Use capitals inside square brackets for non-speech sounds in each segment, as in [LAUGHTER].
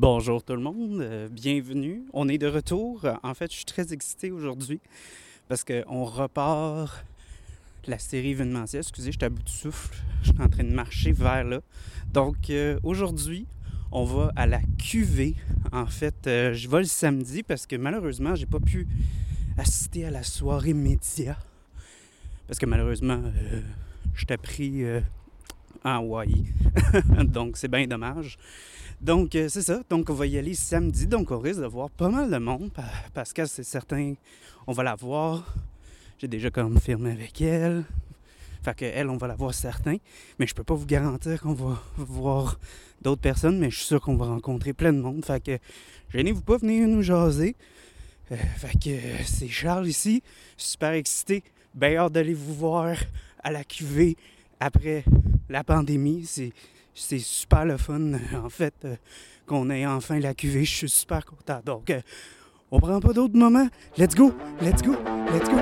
Bonjour tout le monde, euh, bienvenue. On est de retour. En fait, je suis très excité aujourd'hui parce qu'on repart la série événementielle. Excusez, je suis à bout de souffle. Je suis en train de marcher vers là. Donc euh, aujourd'hui, on va à la QV. En fait, euh, je vais le samedi parce que malheureusement, j'ai pas pu assister à la soirée média. Parce que malheureusement, je t'ai pris en Hawaii. [LAUGHS] Donc c'est bien dommage. Donc, euh, c'est ça. Donc, on va y aller samedi. Donc, on risque de voir pas mal de monde. Parce que c'est certain, on va la voir. J'ai déjà confirmé avec elle. Fait qu'elle, on va la voir certain. Mais je peux pas vous garantir qu'on va voir d'autres personnes. Mais je suis sûr qu'on va rencontrer plein de monde. Fait que, gênez-vous pas, venir nous jaser. Euh, fait que, c'est Charles ici. Super excité. Bien hâte d'aller vous voir à la QV après la pandémie. C'est c'est super le fun, [LAUGHS] en fait, euh, qu'on ait enfin la cuvée. Je suis super content. Donc, euh, on prend pas d'autres moments. Let's go, let's go, let's go.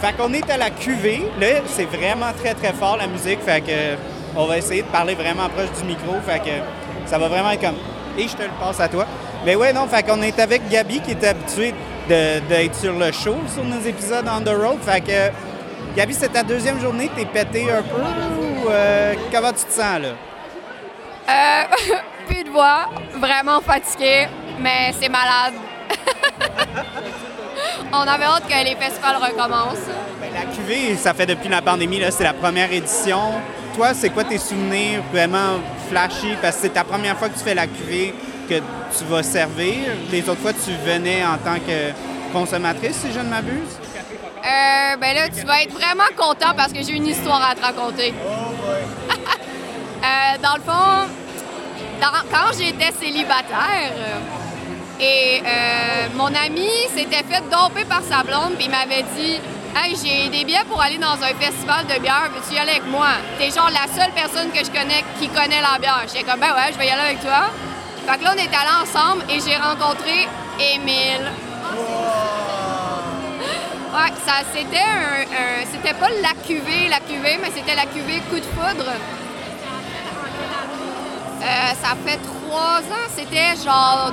Fait qu'on est à la cuvée. Là, c'est vraiment très très fort la musique. Fait que on va essayer de parler vraiment proche du micro. Fait que ça va vraiment être comme. Et je te le passe à toi. Mais ouais, non, fait qu'on est avec Gabi qui est habituée d'être sur le show sur nos épisodes on the road. Fait que. Gabi, c'est ta deuxième journée, t'es pété un peu ou euh, comment tu te sens là? Euh, [LAUGHS] plus de voix, vraiment fatigué, mais c'est malade. [LAUGHS] On avait hâte que les festivals recommencent. Ben, la QV, ça fait depuis la pandémie, c'est la première édition. Toi, c'est quoi tes souvenirs vraiment flashy? Parce que c'est ta première fois que tu fais la cuvée que tu vas servir. Les autres fois, tu venais en tant que consommatrice, si je ne m'abuse? Euh, ben là, tu vas être vraiment content parce que j'ai une histoire à te raconter. [LAUGHS] euh, dans le fond, quand j'étais célibataire, et euh, mon ami s'était fait domper par sa blonde, puis il m'avait dit Hey, j'ai des billets pour aller dans un festival de bière, veux-tu y aller avec moi? T'es genre la seule personne que je connais qui connaît la bière. J'étais comme, ben ouais, je vais y aller avec toi. Fait que là, on est allés ensemble et j'ai rencontré Émile. Ouais, ça, c'était un, C'était pas la cuvée, la cuvée, mais c'était la cuvée coup de foudre. Euh, ça fait trois ans. C'était genre.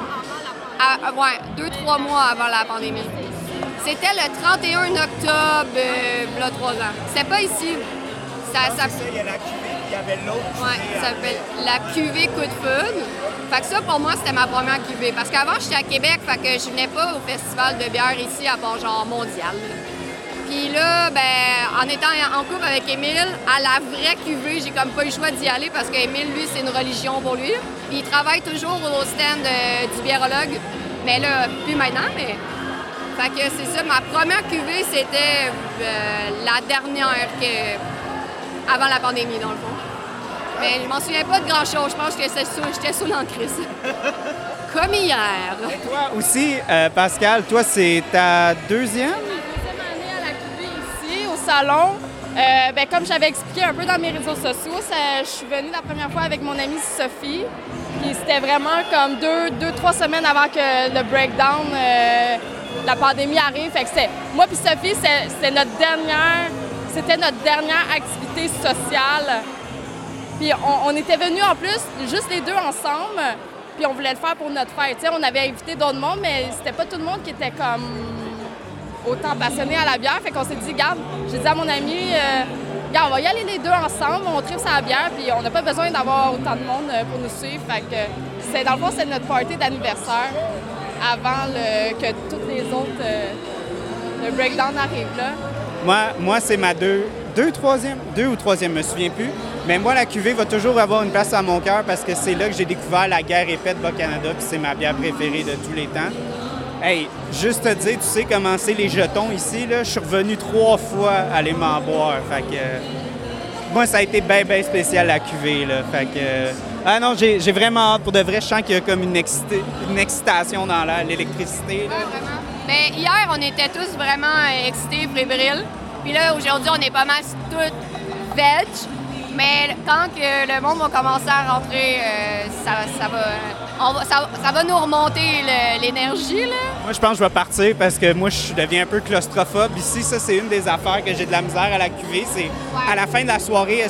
ouais, deux, trois mois avant la pandémie. C'était le 31 octobre, euh, là, trois ans. C'était pas ici. Ça, ça... il y a la cuvée, il y avait l'autre. Ouais, ça s'appelle la cuvée coup de foudre. Fait que ça, pour moi, c'était ma première cuvée. Parce qu'avant, j'étais à Québec, fait que je venais pas au festival de bière ici, à part genre mondial. Puis là, ben, en étant en couple avec Émile, à la vraie cuvée, j'ai comme pas eu le choix d'y aller parce qu'Émile, lui, c'est une religion pour lui. Puis il travaille toujours au stand euh, du biérologue. Mais là, plus maintenant, mais fait que c'est ça, ma première cuvée, c'était euh, la dernière que... avant la pandémie, dans le fond. Mais je m'en souviens pas de grand-chose. Je pense que j'étais sous l'encrise. [LAUGHS] Comme hier. Et toi aussi, euh, Pascal, toi, c'est ta deuxième? Deuxième année à la cuvée ici, au salon. Euh, ben, comme j'avais expliqué un peu dans mes réseaux sociaux, je suis venue la première fois avec mon amie Sophie. Puis c'était vraiment comme deux, deux, trois semaines avant que le breakdown la pandémie arrive. Fait que moi puis Sophie, c'était notre dernière, c'était notre dernière activité sociale. Puis on, était venus en plus, juste les deux ensemble, puis on voulait le faire pour notre fête. on avait invité d'autres monde, mais c'était pas tout le monde qui était comme autant passionné à la bière. Fait qu'on s'est dit, garde, j'ai dit à mon ami, euh, on va y aller les deux ensemble, on tripe sa bière, puis on n'a pas besoin d'avoir autant de monde euh, pour nous suivre. Fait que c'est dans le fond, c'est notre party d'anniversaire avant que toutes les autres, euh, le breakdown arrive là? Moi, moi c'est ma deux, deux, troisième, deux ou troisième, je me souviens plus. Mais moi, la cuvée va toujours avoir une place à mon cœur parce que c'est là que j'ai découvert la guerre épée de Bas-Canada, puis c'est ma bière préférée de tous les temps. Hey, juste te dire, tu sais comment c'est les jetons ici, là? Je suis revenu trois fois aller m'en boire. Fait que. moi, ça a été bien, bien spécial la cuvée, là. Fait que. Ah non, j'ai vraiment hâte. Pour de vrai, je sens qu'il y a comme une, excitation dans l'électricité. Ah, vraiment. Ben, hier, on était tous vraiment excités, fébriles. Puis là, aujourd'hui, on est pas mal tous veg. Mais quand que le monde va commencer à rentrer, euh, ça, va. on va- ça, ça va nous remonter le- l'énergie, là. Moi, je pense que je vais partir parce que moi, je deviens un peu claustrophobe. Ici, ça, c'est une des affaires que j'ai de la misère à la cuvée. C'est à la fin de la soirée,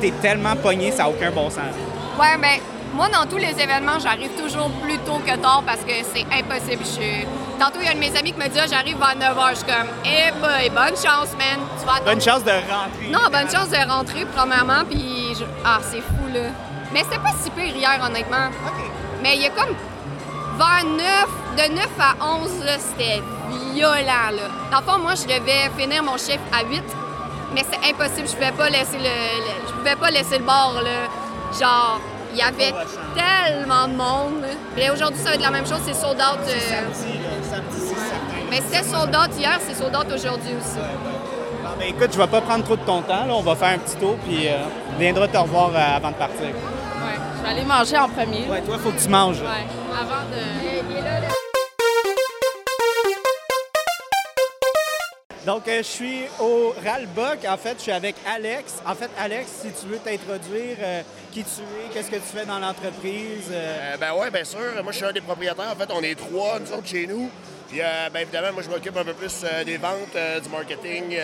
t'es tellement pogné, ça n'a aucun bon sens. Ouais, ben, moi, dans tous les événements, j'arrive toujours plus tôt que tard parce que c'est impossible. Je Tantôt, il y a un de mes amis qui me dit Ah, j'arrive vers 9 h. Je suis comme, eh boy, bonne chance, man. Tu vas. Bonne chance de rentrer. Non, bonne chance de rentrer, premièrement, puis je- Ah, c'est fou, là. Mais c'était pas si pire hier, honnêtement. OK. Mais il y a comme vers 9, de 9 à 11, là, c'était violent, là. Dans le fond, moi, je devais finir mon chiffre à 8, mais c'est impossible. Je pouvais pas laisser le, le- je pouvais pas laisser le bord, là. Genre, il y avait tellement de monde. Puis aujourd'hui, ça va être la même chose, c'est sold out. euh, Samedi, samedi, c'est certain. mais c'était sold out hier, c'est sold out aujourd'hui aussi. Bon, ben, écoute, je vais pas prendre trop de ton temps. Là. On va faire un petit tour, puis euh, on viendra te revoir euh, avant de partir. Ouais. Je vais aller manger en premier. Ouais, toi, faut que tu manges. Ouais, Avant de. Donc, euh, je suis au Ralbock. En fait, je suis avec Alex. En fait, Alex, si tu veux t'introduire, euh, qui tu es, qu'est-ce que tu fais dans l'entreprise. euh, ben ouais, bien sûr. Moi, je suis un des propriétaires. En fait, on est trois, nous autres, chez nous. Puis, ben évidemment, moi, je m'occupe un peu plus des ventes, du marketing,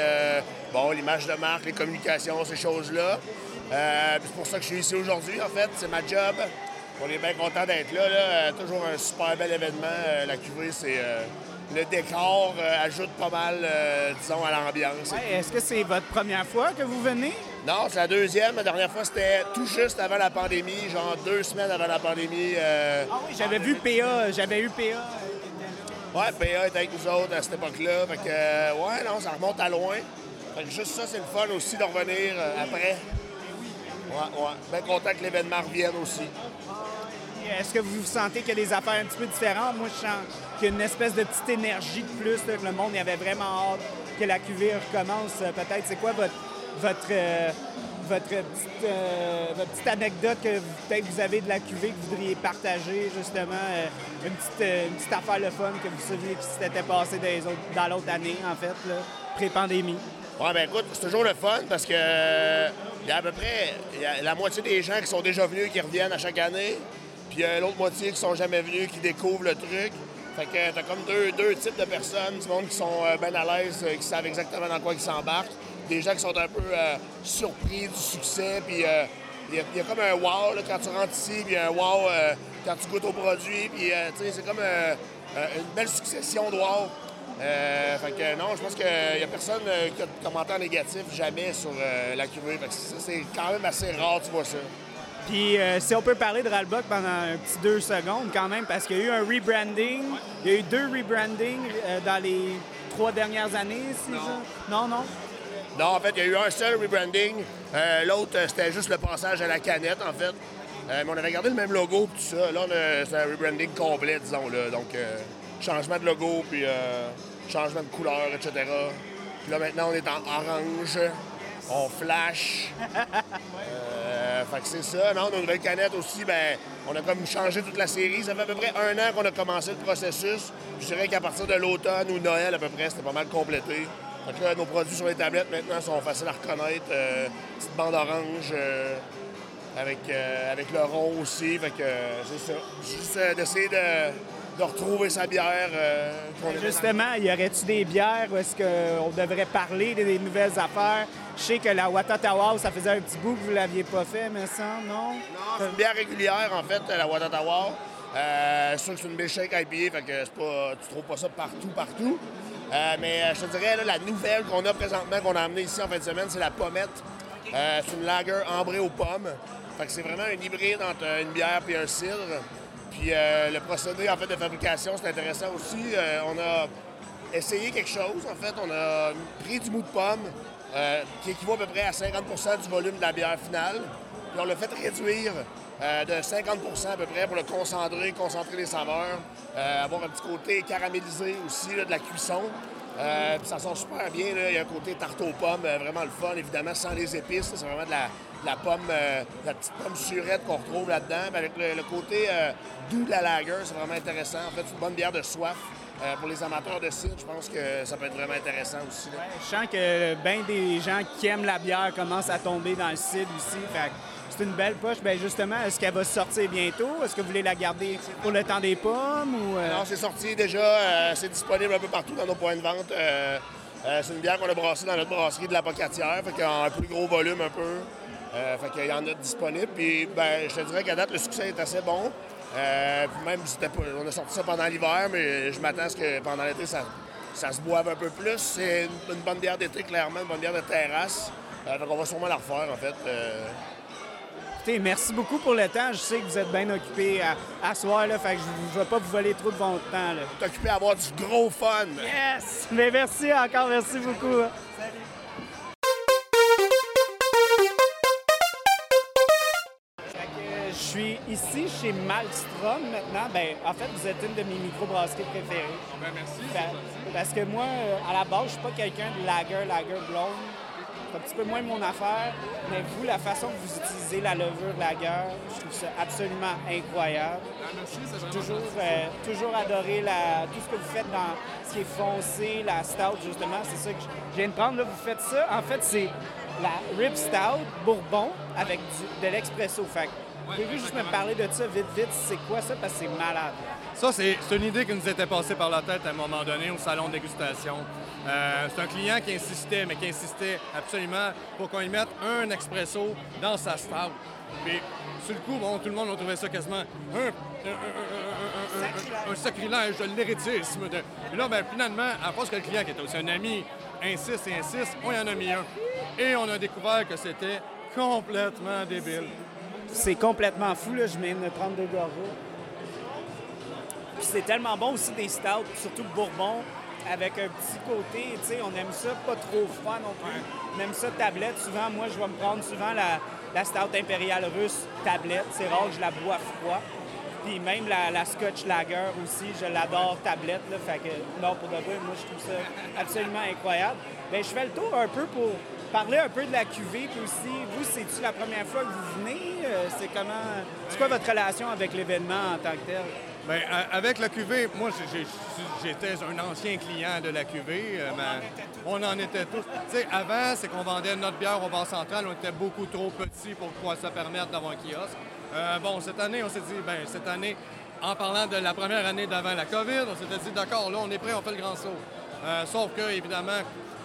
bon, l'image de marque, les communications, ces choses-là. C'est pour ça que je suis ici aujourd'hui, en fait. C'est ma job. On est bien content d'être là, là. Toujours un super bel événement. La QV, c'est... le décor euh, ajoute pas mal, euh, disons, à l'ambiance. ouais, Est-ce que c'est votre première fois que vous venez? Non, c'est la deuxième. La dernière fois, c'était tout juste avant la pandémie, genre deux semaines avant la pandémie. euh, Ah oui, j'avais vu PA. J'avais eu PA. Ouais, PA était avec nous autres à cette époque-là. Fait que, ouais, non, ça remonte à loin. Fait que juste ça, c'est le fun aussi de revenir après. Ouais, ouais. Bien content que l'événement revienne aussi. Est-ce que vous sentez qu'il y a des affaires un petit peu différentes? Moi, je sens qu'il y a une espèce de petite énergie de plus, que le monde y avait vraiment hâte que la QV recommence. Euh, Peut-être, c'est quoi votre, votre, euh, votre, petite, euh, anecdote que peut-être vous avez de la QV que vous voudriez partager, justement? euh, une, petite, euh, petite affaire le fun que vous saviez qui s'était passé dans, l'autre année, en fait, pré-pandémie? Ouais, ben écoute, c'est toujours le fun parce que euh, il y a à peu près la moitié des gens qui sont déjà venus qui reviennent à chaque année. Puis y a l'autre moitié qui sont jamais venus, qui découvrent le truc. Fait que t'as comme deux, deux types de personnes, du monde qui sont euh, bien à l'aise, euh, qui savent exactement dans quoi ils s'embarquent. Des gens qui sont un peu euh, surpris du succès, puis euh, il y, a- comme un wow là, quand tu rentres ici, puis un wow euh, quand tu goûtes au produit, puis euh, tu sais, c'est comme euh, euh, une belle succession de wow. Euh, fait que non, je pense qu'il n'y a personne euh, qui a de commentaire négatif jamais sur euh, la cuvée. Fait que ça, c'est quand même assez rare, tu vois ça. Puis euh, si on peut parler de Ralbuck pendant un petit deux secondes quand même, parce qu'il y a eu un rebranding. Il y a eu deux rebrandings euh, dans les trois dernières années, c'est ça? Non, non? Non, en fait, il y a eu un seul rebranding. Euh, L'autre, c'était juste le passage à la canette, en fait. Mais on avait gardé le même logo tout ça. Là, c'est un rebranding complet, disons. Là. Donc, euh, changement de logo, puis euh, changement de couleur, etc. Puis là, maintenant, on est en orange. On flash. [LAUGHS] Euh, c'est ça. Non, nos nouvelles canettes aussi, ben, on a comme changé toute la série. Ça fait à peu près un an qu'on a commencé le processus. Je dirais qu'à partir de l'automne ou Noël, à peu près, c'était pas mal complété. Que là, nos produits sur les tablettes maintenant sont faciles à reconnaître. Euh, petite bande orange euh, avec, euh, avec le rond aussi. C'est ça. Juste d'essayer de, de retrouver sa bière. euh, Justement, y aurait-tu des bières où est-ce qu'on devrait parler des, des nouvelles affaires? Je sais que la Watatawa, ça faisait un petit bout que vous l'aviez pas fait, mais ça, non? Non, c'est une bière régulière, en fait, la Watatawa. Euh, c'est sûr que c'est une milkshake IPA, fait que c'est pas, tu trouves pas ça partout, partout. Euh, mais euh, je te dirais, là, la nouvelle qu'on a présentement, qu'on a amenée ici en fin de semaine, c'est la pommette. Euh, c'est une lager ambrée aux pommes. Fait que c'est vraiment un hybride entre une bière et un cidre. Puis euh, le procédé en fait de fabrication, c'est intéressant aussi. Euh, on a essayé quelque chose. En fait, on a pris du mou de pomme euh, qui équivaut à peu près à 50% du volume de la bière finale. Puis on l'a fait réduire de 50% à peu près pour le concentrer, concentrer les saveurs, avoir un petit côté caramélisé aussi de la cuisson. Euh, ça sent super bien. Il y a un côté tarte aux pommes, euh, vraiment le fun, évidemment, sans les épices. C'est vraiment de la, pomme, euh, de la petite pomme surette qu'on retrouve là-dedans. Avec le, côté doux de la lager, c'est vraiment intéressant. En fait, c'est une bonne bière de soif. Pour les amateurs de cidre, je pense que ça peut être vraiment intéressant aussi. Je sens que bien des gens qui aiment la bière commencent à tomber dans le cidre aussi. Fait c'est une belle poche. Ben justement, est-ce qu'elle va sortir bientôt? Est-ce que vous voulez la garder pour le temps des pommes? Euh? Non, c'est sorti déjà. euh, c'est disponible un peu partout dans nos points de vente. Euh, c'est une bière qu'on a brassée dans notre brasserie de la Pocatière, fait qu'en un plus gros volume un peu. Fait qu'il y en a disponible. Puis ben, je te dirais qu'à date, le succès est assez bon. Puis même, on a sorti ça pendant l'hiver, mais je m'attends à ce que pendant l'été, ça, ça se boive un peu plus. C'est une, bonne bière d'été, clairement, une bonne bière de terrasse. Euh, on va sûrement la refaire, en fait. Merci beaucoup pour le temps. Je sais que vous êtes bien occupé à, à soir, là, fait que je ne vais pas vous voler trop de votre temps. Là. t'es occupé à avoir du gros fun. Yes! Mais merci encore, merci beaucoup. Fait que Je suis ici chez Malmstrom maintenant. Ben, en fait, vous êtes une de mes microbrasseries préférées. merci. Fa- Parce que moi, euh, à la base, je suis pas quelqu'un de lager, lager blonde. C'est un petit peu moins mon affaire. Mais vous, la façon que vous utilisez la levure lager, je trouve ça absolument incroyable. vraiment Toujours, euh, toujours adoré la, tout ce que vous faites dans ce qui est foncé, la stout, justement. C'est ça que je je viens de prendre. Là, vous faites ça. En fait, c'est la rib stout bourbon avec du- de l'expresso. Fait que, pouvez-vous juste me parler de ça vite, vite? C'est quoi ça? Parce que c'est malade. Ça, c'est une idée qui nous était passée par la tête à un moment donné au salon de dégustation. Euh, c'est un client qui insistait, mais qui insistait absolument pour qu'on y mette un expresso dans sa stout. Puis, sur le coup, bon, tout le monde a trouvé ça quasiment un, sacrilège de l'hérétisme. De... Puis là, ben, finalement, à force que le client, qui était aussi un ami, insiste et insiste, on y en a mis un. Et on a découvert que c'était complètement débile. C'est complètement fou, là. Je viens de prendre deux gorgeaux. Puis c'est tellement bon aussi des stouts, surtout bourbon, avec un petit côté, tu sais, on aime ça pas trop froid non plus. On aime ça tablette. Souvent, moi, je vais me prendre souvent la, la stout impériale russe tablette. C'est rare que je la bois froid. Puis même la, la Scotch Lager aussi, je l'adore tablette. Là, fait que, non, pour de vrai, moi, je trouve ça absolument incroyable. Bien, je fais le tour un peu pour parler un peu de la cuvée. Puis aussi, vous, c'est-tu la première fois que vous venez? Euh, C'est comment... C'est quoi votre relation avec l'événement en tant que tel? Bien, a- avec la cuvée, moi, j'étais un ancien client de la cuvée. euh, mais on en était tous. Tu sais, avant, c'est qu'on vendait notre bière au bar central. On était beaucoup trop petits pour pouvoir se permettre d'avoir un kiosque. Euh, bon, cette année, on s'est dit, ben cette année, en parlant de la première année d'avant la COVID, on s'était dit, d'accord, là, on est prêt, on fait le grand saut. Euh, sauf que, évidemment,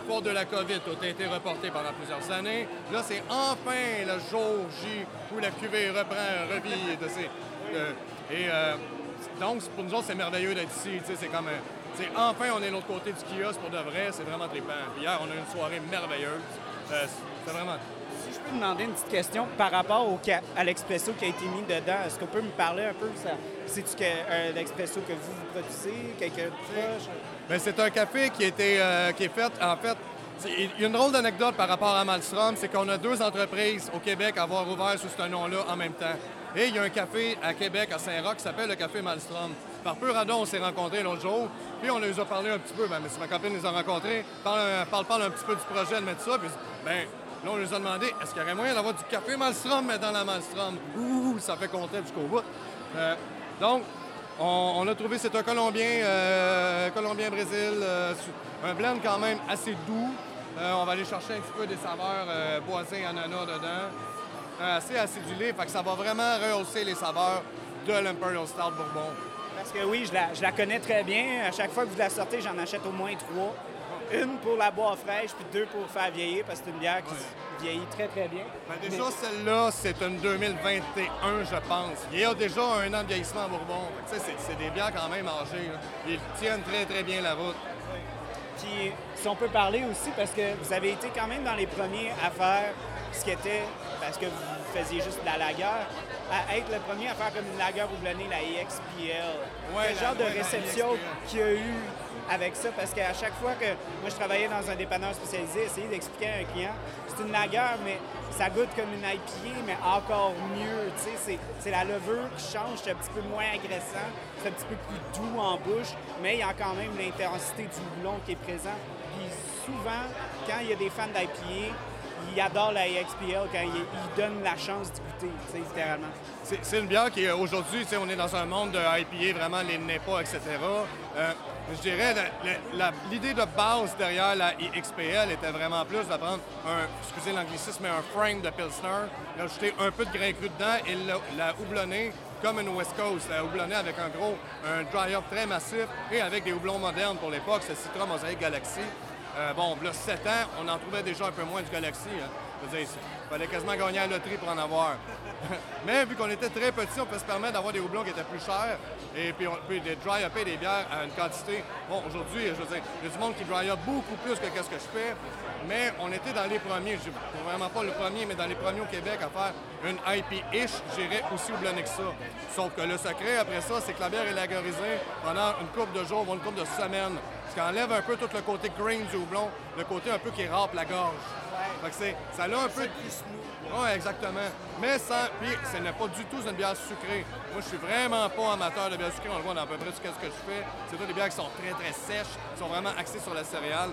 de la COVID, tout a été reporté pendant plusieurs années. Là, c'est enfin le jour J où la cuvée reprend, revit de ses... de- et euh, donc, pour nous autres, c'est merveilleux d'être ici. C'est comme... c'est enfin, on est de l'autre côté du kiosque pour de vrai. C'est vraiment trippant. Puis hier, on a eu une soirée merveilleuse. Euh, C'était vraiment... Si je peux demander une petite question par rapport au à l'expresso qui a été mis dedans, est-ce qu'on peut me parler un peu? ça- C'est-tu que, euh, l'expresso que vous, vous produisez, quelqu'un de c'est un café qui, euh, qui est fait, en fait, il y a une drôle d'anecdote par rapport à Malmstrom, c'est qu'on a deux entreprises au Québec à avoir ouvert sous ce nom-là en même temps. Et il y a un café à Québec, à Saint-Roch, qui s'appelle le Café Malmstrom. Par pur hasard, on s'est rencontrés l'autre jour, puis on les a parlé un petit peu. Mais si ma copine les a rencontrés, parle, parle un petit peu du projet de mettre ça, puis ben, là, on les a demandé, est-ce qu'il y aurait moyen d'avoir du café Malmstrom, mais dans la Malmstrom? Ouh, ça fait compter jusqu'au bout. Euh, donc, on, a trouvé, c'est un Colombien, euh, Colombien-Brésil, euh, un blend quand même assez doux. Euh, on va aller chercher un petit peu des saveurs boisées ananas dedans. Assez acidulé, ça va vraiment rehausser les saveurs de l'Imperial Stout Bourbon. Parce que oui, je la connais très bien. À chaque fois que vous la sortez, j'en achète au moins trois. Une pour la boire fraîche, puis deux pour faire vieillir, parce que c'est une bière qui vieillit très, très bien. Ben, déjà, celle-là, c'est une 2021, je pense. Il y a déjà un an de vieillissement à Bourbon. C'est des bières quand même âgées. là. Ils tiennent très, très bien la route. Puis, si on peut parler aussi, parce que vous avez été quand même dans les premiers à faire ce qui était, parce que vous faisiez juste de la lagueur, à être le premier à faire comme une lagueur houblonnée, la EXPL. Ouais, Quel la- genre de ouais, réception EXPL. qu'il y a eu avec ça? Parce qu'à chaque fois que moi je travaillais dans un dépanneur spécialisé, essayer d'expliquer à un client, c'est une lagueur, mais ça goûte comme une IPA, mais encore mieux. C'est- la levure qui change, c'est un petit peu moins agressant, c'est un petit peu plus doux en bouche, mais il y a quand même l'intensité du boulon qui est présent. Puis souvent, quand il y a des fans d'IPA, il adore la XPL quand il, il donne la chance d'y goûter, littéralement. C'est une bière qui, euh, aujourd'hui, on est dans un monde de IPA, vraiment les NEPA, etc. Euh, je dirais, l'idée de base derrière la XPL était vraiment plus de prendre un, excusez l'anglicisme, mais un frame de Pilsner, d'ajouter un peu de grain cru dedans et la, la houblonner comme une West Coast, la houblonner avec un gros, un dry-up très massif et avec des houblons modernes pour l'époque, c'est Citra Mosaic Galaxy. Euh, bon, là, 7 ans, on en trouvait déjà un peu moins du Galaxy. Hein. Il fallait quasiment gagner à la loterie pour en avoir. [LAUGHS] Mais vu qu'on était très petits, on peut se permettre d'avoir des houblons qui étaient plus chers et puis, on, de dry upper des bières à une quantité. Bon, aujourd'hui, je veux dire, il y a du monde qui dry up beaucoup plus que ce que je fais, mais on était dans les premiers, je vraiment pas le premier, mais dans les premiers au Québec à faire une IP-ish, j'irais aussi houblonné que ça. Sauf que le secret après ça, c'est que la bière est lagerisée pendant une couple de jours, voire une couple de semaines. Ce qui enlève un peu tout le côté green du houblon, le côté un peu qui râpe la gorge. Fait que c'est, ça a un peu plus Oui, exactement. Mais sans. Puis, ce n'est pas du tout une bière sucrée. Moi, je suis vraiment pas amateur de bière sucrée. On le voit dans à peu près tout ce que je fais. C'est toutes des bières qui sont très, très sèches, qui sont vraiment axées sur la céréale.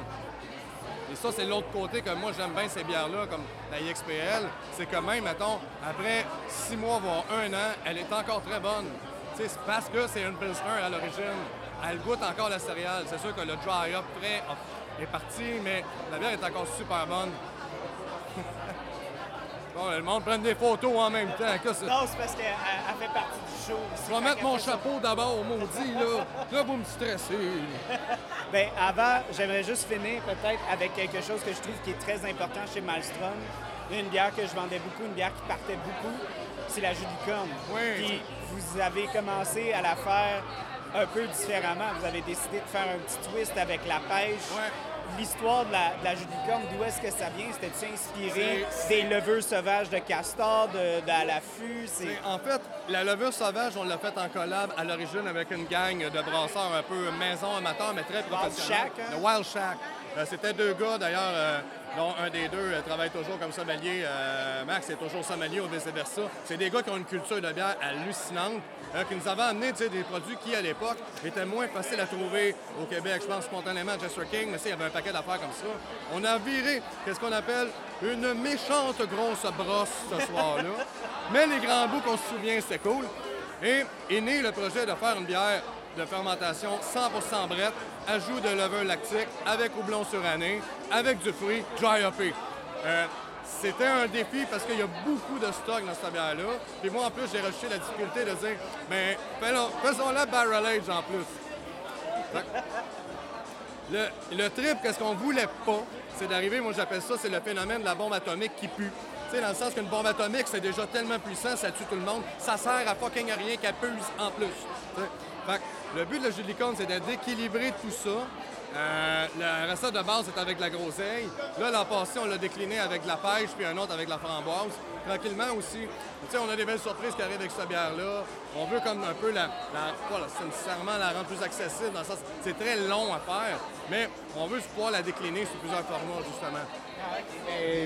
Et ça, c'est l'autre côté que moi, j'aime bien ces bières-là, comme la IXPL. C'est que même, mettons, après six mois, voire un an, elle est encore très bonne. C'est parce que c'est une Pilsner à l'origine. Elle goûte encore la céréale. C'est sûr que le dry-up prêt est parti, mais la bière est encore super bonne. Bon, le monde prend des photos en même temps. Non, c'est parce qu'elle elle fait partie du show. Je vais mettre mon chapeau d'abord, maudit, là. Là, vous me stressez. [LAUGHS] Ben, avant, j'aimerais juste finir peut-être avec quelque chose que je trouve qui est très important chez Malmstrom. Une bière que je vendais beaucoup, une bière qui partait beaucoup, c'est la jus de corne. Oui. Puis vous avez commencé à la faire un peu différemment. Vous avez décidé de faire un petit twist avec la pêche. Ouais. L'histoire de la, de la d'où est-ce que ça vient? C'était-tu inspiré des levures sauvages de castor, de, l'affût? En fait, la levure sauvage, on l'a faite en collab à l'origine avec une gang de brasseurs un peu maison amateur, mais très professionnels. Shack, hein? Le Wild Shack. Euh, C'était deux gars, d'ailleurs, euh, dont un des deux euh, travaille toujours comme sommelier. Euh, Max est toujours sommelier ou vice-versa. C'est des gars qui ont une culture de bière hallucinante, euh, qui nous avaient amené des produits qui, à l'époque, étaient moins faciles à trouver au Québec. Je pense spontanément à Jester King, mais il y avait un paquet d'affaires comme ça. On a viré, qu'est-ce qu'on appelle, une méchante grosse brosse ce soir-là. [LAUGHS] Mais les grands bouts qu'on se souvient, c'était cool. Et est né le projet de faire une bière de fermentation 100% brette, ajout de levure lactique, avec houblon suranné, avec du fruit, dry hoppé. Euh, c'était un défi parce qu'il y a beaucoup de stock dans cette bière-là. Puis moi, en plus, j'ai rajouté la difficulté de dire, mais faisons- faisons-la barrel age en plus. Le, le trip, qu'est-ce qu'on voulait pas, c'est d'arriver, moi j'appelle ça, c'est le phénomène de la bombe atomique qui pue. Tu sais, dans le sens qu'une bombe atomique, c'est déjà tellement puissant, ça tue tout le monde, ça sert à fucking rien qu'elle puse en plus. Fait que le but de la jus de licorne, c'est d'équilibrer tout ça. Euh, la recette de base est avec la groseille. Là, l'an passé, on l'a décliné avec la pêche, puis un autre avec la framboise. Tranquillement aussi, tu sais, on a des belles surprises qui arrivent avec cette bière-là. On veut comme un peu la, la c'est rendre plus accessible, dans le sens c'est très long à faire, mais on veut pouvoir la décliner sur plusieurs formats, justement.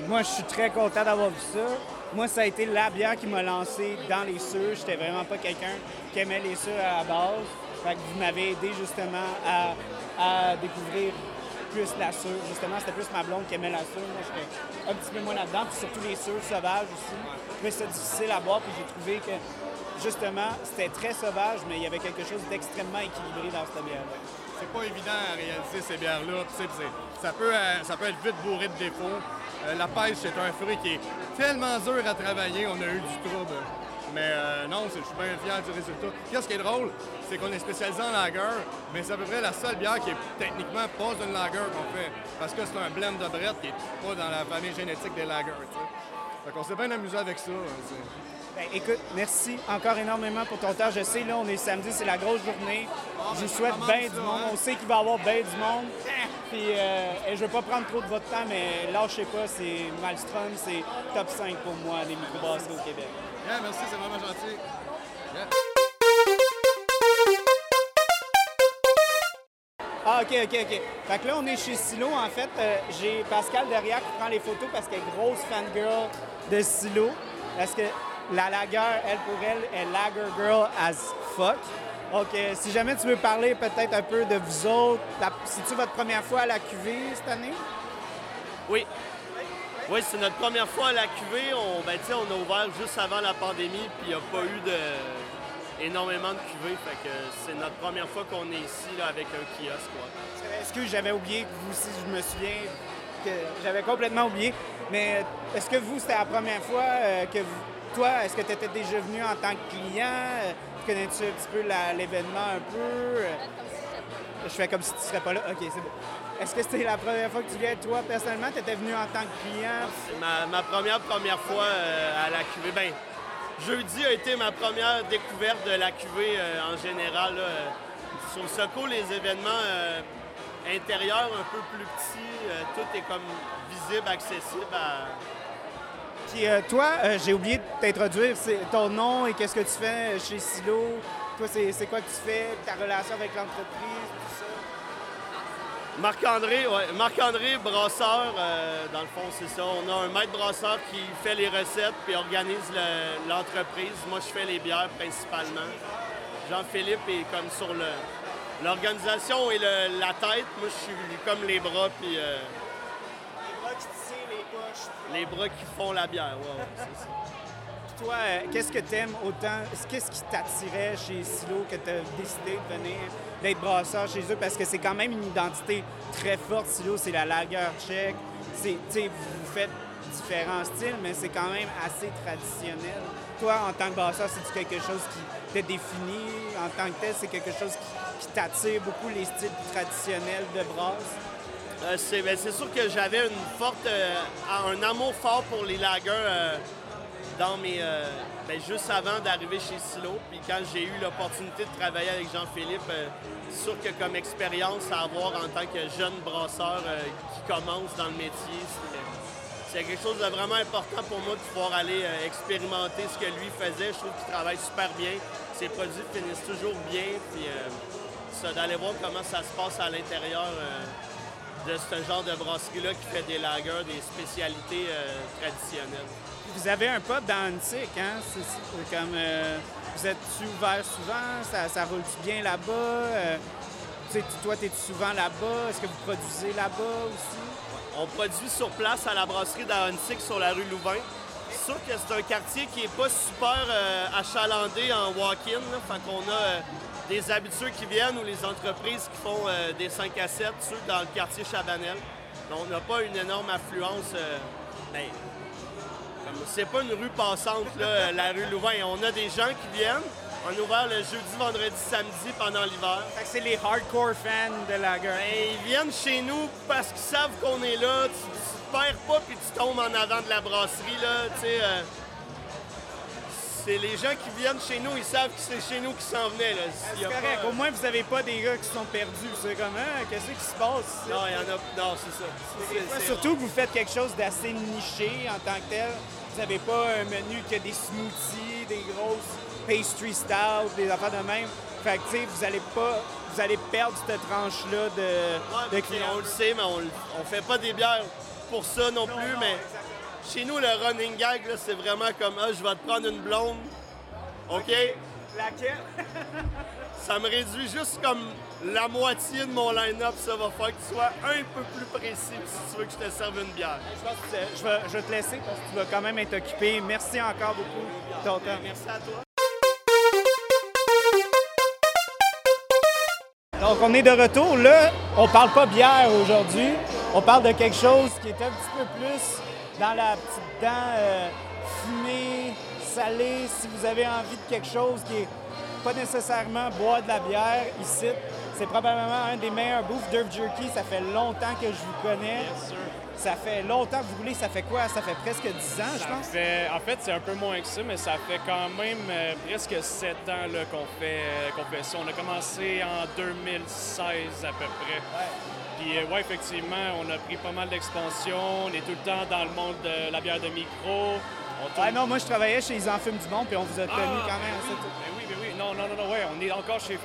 Moi, je suis très content d'avoir vu ça. Moi, ça a été la bière qui m'a lancé dans les sûrs. J'étais vraiment pas quelqu'un qui aimait les sûrs à la base. Vous m'avez aidé justement à, découvrir plus la sûre. Justement, c'était plus ma blonde qui aimait la sûre. Moi, j'étais un petit peu moins là-dedans. Puis surtout les sûrs sauvages aussi. Trouvais ça difficile à boire. Puis j'ai trouvé que justement, c'était très sauvage, mais il y avait quelque chose d'extrêmement équilibré dans cette bière-là. C'est pas évident à réaliser ces bières-là. Ça peut, euh, ça peut être vite bourré de défauts. Euh, la pêche, c'est un fruit qui est tellement dur à travailler, on a eu du trouble. Mais euh, non, je suis bien fier du résultat. Qu'est-ce qui est drôle, c'est qu'on est spécialisé en lager, mais c'est à peu près la seule bière qui est techniquement pas une lager qu'on fait. Parce que c'est un blend de brette qui est pas dans la famille génétique des lagers. tu sais. Fait qu'on s'est bien amusé avec ça. hein, Ben, écoute, merci encore énormément pour ton temps. Je sais, là, on est samedi, c'est la grosse journée. Je vous souhaite bien du monde. hein? On sait qu'il va y avoir bien du monde. Puis, euh, et je ne veux pas prendre trop de votre temps, mais lâchez pas, c'est Malmstrom, c'est top 5 pour moi des microbrasseries au Québec. Yeah, merci, c'est vraiment gentil. Yeah. Ah, OK, OK, OK. Fait que là, on est chez Silo. En fait, euh, j'ai Pascal derrière qui prend les photos parce qu'elle est grosse fangirl de Silo. Parce que la lager, elle, pour elle, est lager girl as fuck. Donc, euh, si jamais tu veux parler peut-être un peu de vous autres, c'est-tu votre première fois à la QV cette année? Oui. Oui, c'est notre première fois à la cuvée. On, ben, on a ouvert juste avant la pandémie, puis il n'y a pas eu de, énormément de cuvées. Fait que c'est notre première fois qu'on est ici là, avec un kiosque. Est-ce que j'avais oublié que vous aussi, je me souviens que j'avais complètement oublié? Mais est-ce que vous, c'était la première fois euh, que vous. Toi, est-ce que tu étais déjà venu en tant que client? Connais-tu un petit peu l'événement un peu? Je fais comme si tu serais pas là. OK, c'est bon. Est-ce que c'était la première fois que tu viens, toi, personnellement? Tu étais venu en tant que client? Ma, ma première première fois euh, à la QV. Ben, jeudi a été ma première découverte de la QV euh, en général. Sur le Soco, les événements intérieurs un peu plus petits, tout est comme visible, accessible à, puis euh, toi, euh, j'ai oublié de t'introduire, ton nom et qu'est-ce que tu fais chez Silo. Toi, c'est quoi que tu fais, ta relation avec l'entreprise, tout ça? Marc-André, ouais. Marc-André, brasseur, euh, dans le fond, c'est ça. On a un maître brasseur qui fait les recettes puis organise l'entreprise. Moi, je fais les bières principalement. Jean-Philippe est comme sur l'organisation et la tête. Moi, je suis comme les bras puis les bras qui font la bière, c'est ça. toi, euh, qu'est-ce que tu aimes autant? Qu'est-ce qui t'attirait chez Silo que tu as décidé de venir, d'être brasseur chez eux? Parce que c'est quand même une identité très forte. Silo, c'est la lager tchèque. Vous faites différents styles, mais c'est quand même assez traditionnel. Toi, en tant que brasseur, c'est-tu quelque chose qui te définit? En tant que tel, c'est quelque chose qui, qui t'attire beaucoup les styles traditionnels de brasse? Euh, ben, c'est sûr que j'avais euh, un amour fort pour les lagers euh, dans mes, ben, juste avant d'arriver chez Silo. Puis quand j'ai eu l'opportunité de travailler avec Jean-Philippe, c'est sûr que comme expérience à avoir en tant que jeune brasseur qui commence dans le métier, c'est quelque chose de vraiment important pour moi de pouvoir aller expérimenter ce que lui faisait. Je trouve qu'il travaille super bien. Ses produits finissent toujours bien. Puis d'aller voir comment ça se passe à l'intérieur de ce genre de brasserie-là qui fait des lagers, des spécialités euh, traditionnelles. Vous avez un pub dans Antique, hein? C'est, comme, euh, vous êtes-tu ouvert souvent? Ça, ça roule-tu bien là-bas? Euh, toi, es-tu souvent là-bas? Est-ce que vous produisez là-bas aussi? On produit sur place à la brasserie d'Antique sur la rue Louvain. C'est sûr que c'est un quartier qui n'est pas super achalandé en walk-in. Fait qu'on a des habitués qui viennent ou les entreprises qui font euh, des 5 à 7, ceux dans le quartier Chabanel. Donc, on n'a pas une énorme affluence. Euh, ben, c'est pas une rue passante, là, la rue Louvain. On a des gens qui viennent. On a ouvert le jeudi, vendredi, samedi pendant l'hiver. c'est les hardcore fans de la gueule. Ben, ils viennent chez nous parce qu'ils savent qu'on est là. Tu, te perds pas puis tu tombes en avant de la brasserie. Là, euh, les gens qui viennent chez nous, ils savent que c'est chez nous qu'ils s'en venaient. C'est correct. Au moins, vous n'avez pas des gars qui sont perdus. C'est comment? Hein? Qu'est-ce qui se passe? Non, il y en a. Non, c'est ça. surtout que vous faites quelque chose d'assez niché en tant que tel? Vous n'avez pas un menu qui a des smoothies, des grosses pastry style, des affaires de même? Fait que, tu sais, vous allez pas. Vous allez perdre cette tranche-là de, clients. On le sait, mais on, ne fait pas des bières pour ça non, plus, mais chez nous, le running gag, c'est vraiment comme ah, je vais te prendre une blonde. OK? Laquelle? [LAUGHS] ça me réduit juste comme la moitié de mon line-up. Ça va faire que tu sois un peu plus précis si tu veux que je te serve une bière. Je, vais, je vais te laisser parce que tu vas quand même être occupé. Merci encore beaucoup de ton temps. Merci à toi. Donc, on est de retour. Là, on parle pas bière aujourd'hui. On parle de quelque chose qui est un petit peu plus dans la petite dent euh, fumée, salée. Si vous avez envie de quelque chose qui est pas nécessairement boire de la bière ici, c'est probablement un des meilleurs bouffes Durf Jerky. Ça fait longtemps que je vous connais. Bien sûr. Ça fait longtemps que vous voulez, ça fait quoi? Ça fait presque 10 ans, je pense? Fait, en fait, c'est un peu moins que ça, mais ça fait quand même euh, presque 7 ans qu'on fait, euh, fait ça. On a commencé en 2016 à peu près. Puis euh, ouais, effectivement, on a pris pas mal d'expansion. On est tout le temps dans le monde de la bière de micro. Ouais, non, moi je travaillais chez Les Enfants du Monde, puis on vous a tenu ah, quand même. Ben oui, ben oui, ben oui. Non, non, non, non, ouais, on est encore chez,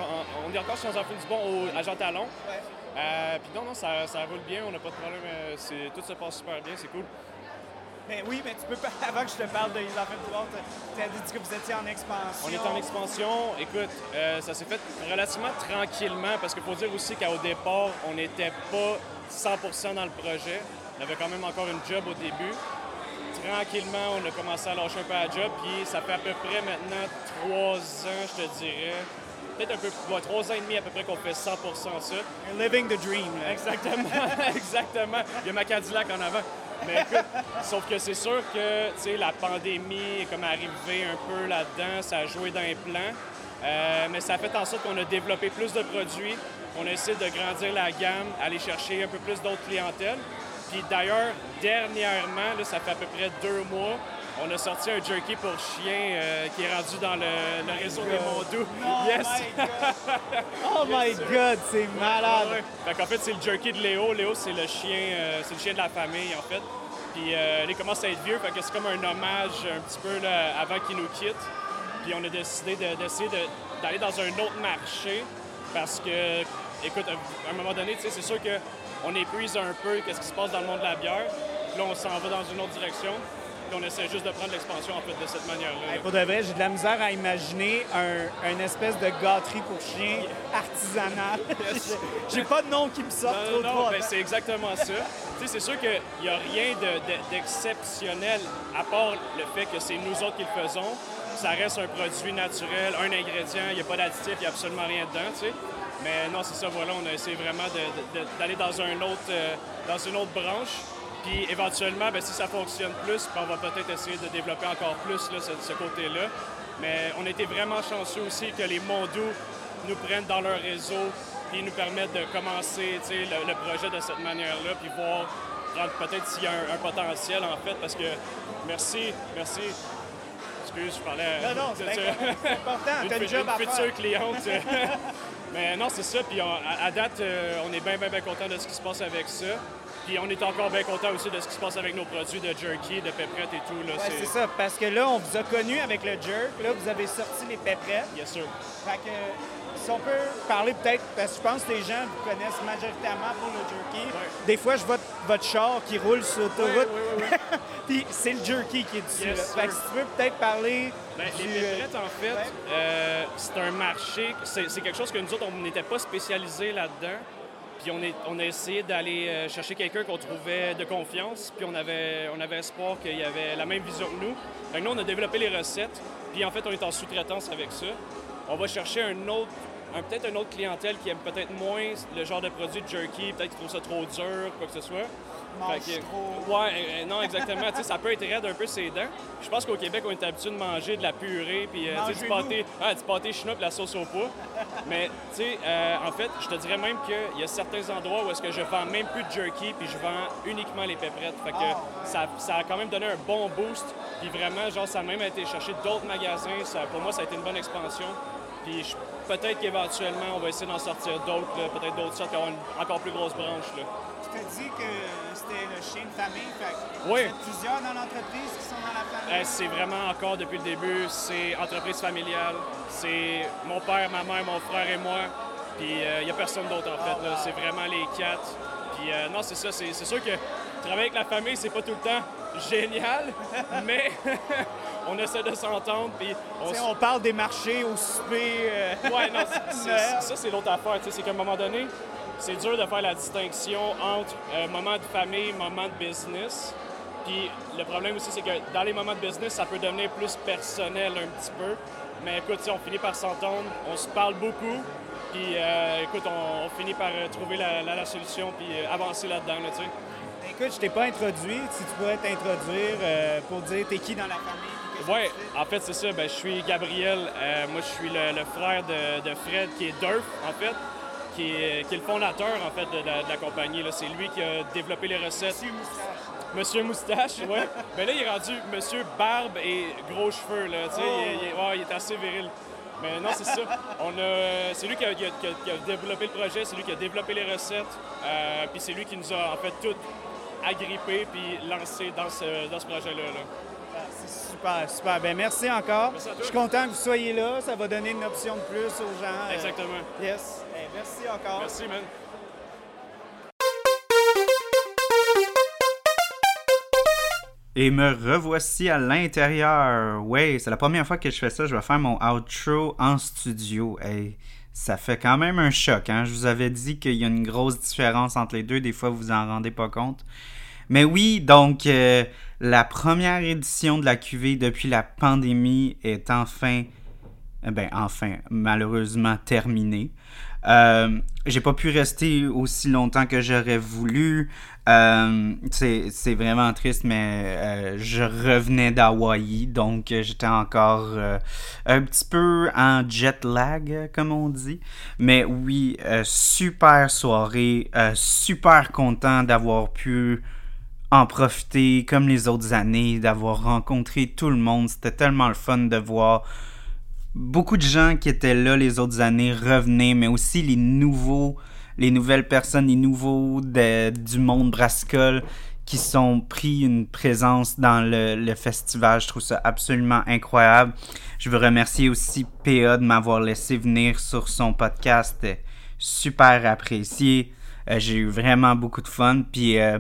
on est encore chez Les Enfants du Monde au, à Jean Talon. Ouais. Euh, puis non, non, ça, ça roule bien, on n'a pas de problème. Euh, tout se passe super bien, c'est cool. Mais oui, mais tu peux pas, [LAUGHS] avant que je te parle de Enfants du Monde, tu as dit que vous étiez en expansion. On est en expansion. Écoute, euh, ça s'est fait relativement tranquillement parce qu'il faut dire aussi qu'au départ, on n'était pas 100% dans le projet. J'avais quand même encore une job au début. Tranquillement, on a commencé à lâcher un peu la job, puis ça fait à peu près maintenant trois ans, je te dirais. Peut-être un peu, ouais, trois ans et demi à peu près qu'on fait 100% ça. living the dream. là. Exactement, [LAUGHS] exactement. Il y a ma Cadillac en avant. Mais écoute, sauf que c'est sûr que la pandémie est comme arrivée un peu là-dedans, ça a joué dans les plans. Euh, mais ça a fait en sorte qu'on a développé plus de produits, on a essayé de grandir la gamme, aller chercher un peu plus d'autres clientèles. Puis d'ailleurs, dernièrement, ça fait à peu près deux mois, on a sorti un jerky pour chien euh, qui est rendu dans le, le réseau des Mondoux. Oh [LAUGHS] yes! my God! [LAUGHS] Oh my God, c'est malade! Ouais. Fait qu'en fait, c'est le jerky de Léo. Léo, c'est le chien, euh, c'est le chien de la famille, en fait. Puis euh, il commence à être vieux, fait que c'est comme un hommage un petit peu là, avant qu'il nous quitte. Puis on a décidé de- d'essayer de- d'aller dans un autre marché parce que, écoute, à un moment donné, c'est sûr qu'on épuise un peu qu'est-ce qui se passe dans le monde de la bière. Puis là, on s'en va dans une autre direction. Puis on essaie juste de prendre l'expansion, en fait, de cette manière-là. Hey, pour de vrai, j'ai de la misère à imaginer un, une espèce de gâterie pour chiens artisanale. [LAUGHS] j'ai pas de nom qui me sort Non, trop non, trop. ben, c'est exactement ça. C'est sûr qu'il n'y a rien de- de- d'exceptionnel à part le fait que c'est nous autres qui le faisons. Ça reste un produit naturel, un ingrédient, il n'y a pas d'additif, il n'y a absolument rien dedans, tu sais. Mais non, c'est ça, voilà, on a essayé vraiment d'aller dans, un autre, euh, dans une autre branche. Puis éventuellement, ben, si ça fonctionne plus, ben, on va peut-être essayer de développer encore plus là, ce, ce côté-là. Mais on a été vraiment chanceux aussi que les Mondou nous prennent dans leur réseau puis nous permettent de commencer le, le projet de cette manière-là, puis voir peut-être s'il y a un, un potentiel en fait, parce que merci, merci. Excuse, je parlais. Non, non, c'est important, [LAUGHS] c'est important, t'as une job à future cliente. [LAUGHS] Mais non, c'est ça. Puis on- à, à date, euh, on est bien, bien, bien content de ce qui se passe avec ça. Puis on est encore bien content aussi de ce qui se passe avec nos produits de jerky, de pépette et tout. Là, Ouais, c'est ça, parce que là, on vous a connu avec le jerk. Là, vous avez sorti les pépettes. Yes, sir. Fait que, si on peut parler peut-être, parce que je pense que les gens vous connaissent majoritairement pour le jerky. Des fois, je vois votre char qui roule sur l'autoroute. [LAUGHS] Puis c'est le jerky qui est dessus. Yes, là. Fait que si tu veux peut-être parler Ben, du... les pépettes, en fait, euh, c'est un marché, c'est quelque chose que nous autres, on n'était pas spécialisés là-dedans. On, a essayé d'aller euh, chercher quelqu'un qu'on trouvait de confiance, puis on avait, espoir qu'il y avait la même vision que nous. Que nous, on a développé les recettes, puis en fait, on est en sous-traitance avec ça. On va chercher un autre, une autre clientèle qui aime peut-être moins le genre de produit de jerky, peut-être qui trouve ça trop dur, quoi que ce soit. Fait que-. Ouais, euh, non, exactement. Tu sais, ça peut être raide un peu ses dents. Je pense qu'au Québec, on est habitué de manger de la purée, puis euh, du pâté, ah, du pâté chinois, la sauce au pois. Mais, tu sais, euh, en fait, je te dirais même qu'il y a certains endroits où est-ce que je vends même plus de jerky, puis je vends uniquement les péperettes. Fait que Ah. ça, ça a quand même donné un bon boost. Puis vraiment, genre, ça a même été chercher d'autres magasins. Ça, pour moi, ça a été une bonne expansion. Puis peut-être qu'éventuellement, on va essayer d'en sortir d'autres, peut-être d'autres sortes qui ont une encore plus grosse branche. Là. Tu t'as dit que c'était le chien de famille. Fait Oui. plusieurs dans l'entreprise qui sont dans la famille. Euh, c'est vraiment encore depuis le début, c'est entreprise familiale. C'est mon père, ma mère, mon frère et moi. Puis il n'y a personne d'autre en fait. C'est vraiment les quatre. Puis euh, non, c'est ça. C'est sûr que travailler avec la famille, c'est pas tout le temps génial, [LAUGHS] mais [LAUGHS] on essaie de s'entendre. Puis on s- on parle des marchés au souper. euh, Ouais, non, [LAUGHS] ça, c'est l'autre affaire. tu sais, C'est qu'à un moment donné, c'est dur de faire la distinction entre euh, moment de famille, moment de business. Puis le problème aussi, c'est que dans les moments de business, ça peut devenir plus personnel un petit peu. Mais écoute, on finit par s'entendre, on se parle beaucoup. Puis euh, écoute, on, on finit par trouver la, la- la solution puis avancer là-dedans, là, tu sais. Écoute, je t'ai pas introduit. Si tu pourrais t'introduire euh, pour dire t'es qui dans la famille. fais. en fait, c'est ça. Ben, je suis Gabriel. Euh, moi, je suis le, le frère de, de Fred, qui est Durf, en fait, qui est, qui est le fondateur, en fait, de la, de la compagnie. là. C'est lui qui a développé les recettes. Monsieur Moustache. Monsieur Moustache, ouais. Mais [LAUGHS] là, il est rendu Monsieur Barbe et gros cheveux, là. Tu sais, il, il est- ouais, il est assez viril. Mais non, c'est ça. [LAUGHS] On a, c'est lui qui a, qui a- qui a- qui a développé le projet, c'est lui qui a développé les recettes. Euh, puis c'est lui qui nous a, en fait, tout agrippé puis lancé dans ce, dans ce projet-là. là. Ah, c'est super, super. Ben merci encore. Merci. Je suis content que vous soyez là. Ça va donner une option de plus aux gens. euh, Exactement. Yes. Eh, merci encore. Merci, man. Et me revoici à l'intérieur. Ouais, c'est la première fois que je fais ça. Je vais faire mon outro en studio. Hey, ça fait quand même un choc. Hein? Je vous avais dit qu'il y a une grosse différence entre les deux. Des fois, vous vous en rendez pas compte. Mais oui, donc euh, la première édition de la QV depuis la pandémie est enfin, eh ben enfin, malheureusement terminée. Euh, j'ai pas pu rester aussi longtemps que j'aurais voulu. Euh, c'est vraiment triste, mais euh, je revenais d'Hawaï, donc j'étais encore un petit peu en jet lag, comme on dit. Mais oui, super soirée, super content d'avoir pu en profiter comme les autres années, d'avoir rencontré tout le monde. C'était tellement le fun de voir beaucoup de gens qui étaient là les autres années revenaient, mais aussi les nouveaux, les nouvelles personnes, les nouveaux du monde brassicole qui sont pris une présence dans le, festival. Je trouve ça absolument incroyable. Je veux remercier aussi PA de m'avoir laissé venir sur son podcast. Super apprécié. Euh, j'ai eu vraiment beaucoup de fun. Puis euh,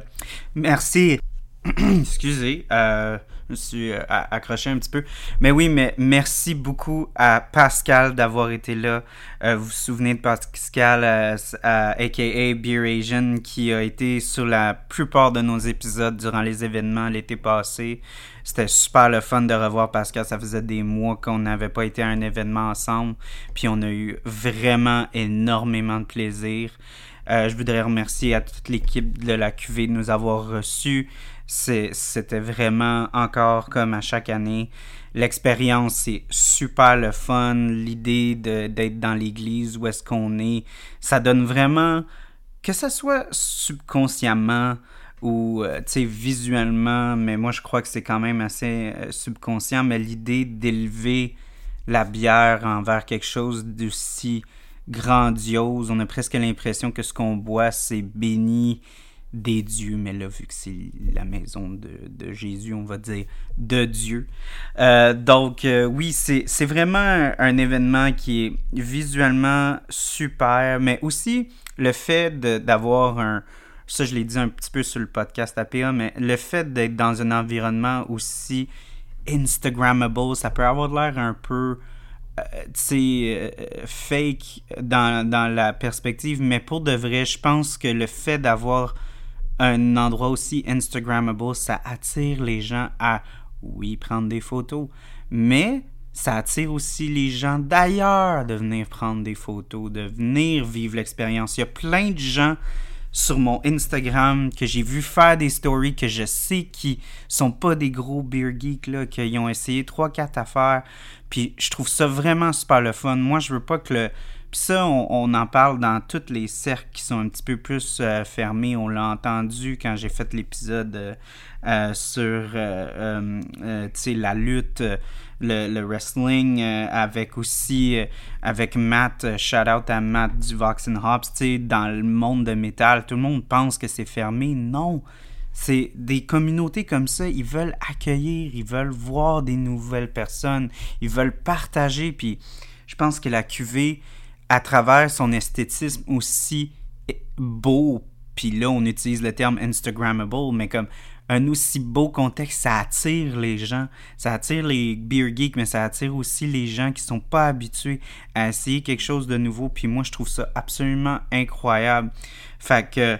merci. [CLEARS THROAT] Excusez. Euh, me suis euh, accroché un petit peu. Mais oui, mais merci beaucoup à Pascal d'avoir été là. Euh, vous vous souvenez de Pascal, aka euh, Beer Asian, qui a été sur la plupart de nos épisodes durant les événements l'été passé. C'était super le fun de revoir Pascal. Ça faisait des mois qu'on n'avait pas été à un événement ensemble. Puis on a eu vraiment énormément de plaisir. Je voudrais remercier à toute l'équipe de la QV de nous avoir reçus c'était vraiment encore comme à chaque année. L'expérience, c'est super le fun. L'idée d'être dans l'église, où est-ce qu'on est, ça donne vraiment, que ce soit subconsciemment ou euh, visuellement, mais moi je crois que c'est quand même assez euh, subconscient, mais l'idée d'élever la bière envers quelque chose d'aussi grandiose, on a presque l'impression que ce qu'on boit, c'est béni des dieux, mais là, vu que c'est la maison de, Jésus, on va dire de Dieu. Euh, donc, euh, oui, c'est vraiment un, événement qui est visuellement super, mais aussi le fait d'avoir un. Ça, je l'ai dit un petit peu sur le podcast APA, mais le fait d'être dans un environnement aussi Instagrammable, ça peut avoir l'air un peu. Euh, fake dans, dans la perspective, mais pour de vrai, je pense que le fait d'avoir un endroit aussi Instagrammable, ça attire les gens à, oui, prendre des photos, mais ça attire aussi les gens d'ailleurs de venir prendre des photos, de venir vivre l'expérience. Il y a plein de gens sur mon Instagram que j'ai vu faire des stories que je sais qui sont pas des gros beer geeks là, qui ont essayé 3-4 affaires. Puis je trouve ça vraiment super le fun. Moi, je veux pas que le puis ça, on, en parle dans tous les cercles qui sont un petit peu plus euh, fermés. On l'a entendu quand j'ai fait l'épisode euh, euh, sur la lutte, le, wrestling, avec aussi avec Matt, shout out à Matt du Vox and Hops. Dans le monde de métal, tout le monde pense que c'est fermé. Non! C'est des communautés comme ça, ils veulent accueillir, ils veulent voir des nouvelles personnes, ils veulent partager. Puis je pense que la QV à travers son esthétisme aussi beau, puis là on utilise le terme Instagrammable, mais comme un aussi beau contexte, ça attire les gens, ça attire les beer geeks, mais ça attire aussi les gens qui sont pas habitués à essayer quelque chose de nouveau, puis moi je trouve ça absolument incroyable. Fait que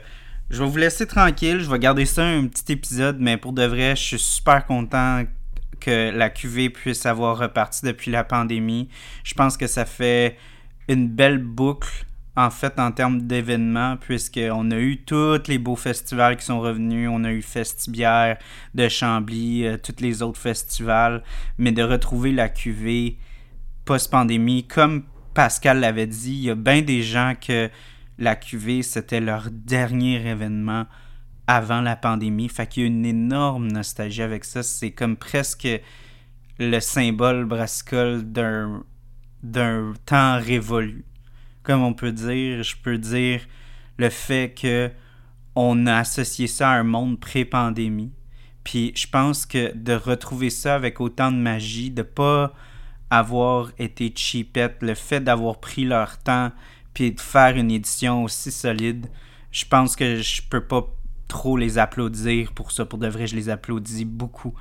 je vais vous laisser tranquille, je vais garder ça un petit épisode, mais pour de vrai, je suis super content que la QV puisse avoir reparti depuis la pandémie. Je pense que ça fait une belle boucle en fait en termes d'événements puisqu'on a eu tous les beaux festivals qui sont revenus, on a eu Festibière de Chambly, euh, tous les autres festivals, mais de retrouver la QV post-pandémie, comme Pascal l'avait dit, il y a bien des gens que la QV c'était leur dernier événement avant la pandémie, fait qu'il y a une énorme nostalgie avec ça, c'est comme presque le symbole brassicole d'un d'un temps révolu. Comme on peut dire, je peux dire le fait que on a associé ça à un monde pré-pandémie. Puis je pense que de retrouver ça avec autant de magie, de pas avoir été cheapette, le fait d'avoir pris leur temps puis de faire une édition aussi solide, je pense que je peux pas trop les applaudir pour ça. Pour de vrai, je les applaudis beaucoup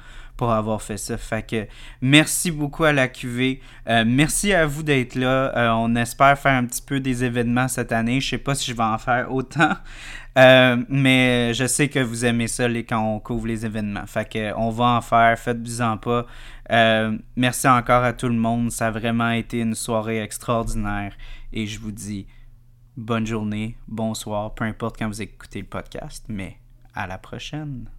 pour avoir fait ça. Que merci beaucoup à la QV. Euh, merci à vous d'être là. Euh, on espère faire un petit peu des événements cette année. Je sais pas si je vais en faire autant. [LAUGHS] Euh, mais je sais que vous aimez ça les, quand on couvre les événements. Fait que on va en faire. Faites-vous-en pas. merci encore à tout le monde. Ça a vraiment été une soirée extraordinaire. Et je vous dis bonne journée, bonsoir, peu importe quand vous écoutez le podcast. Mais à la prochaine.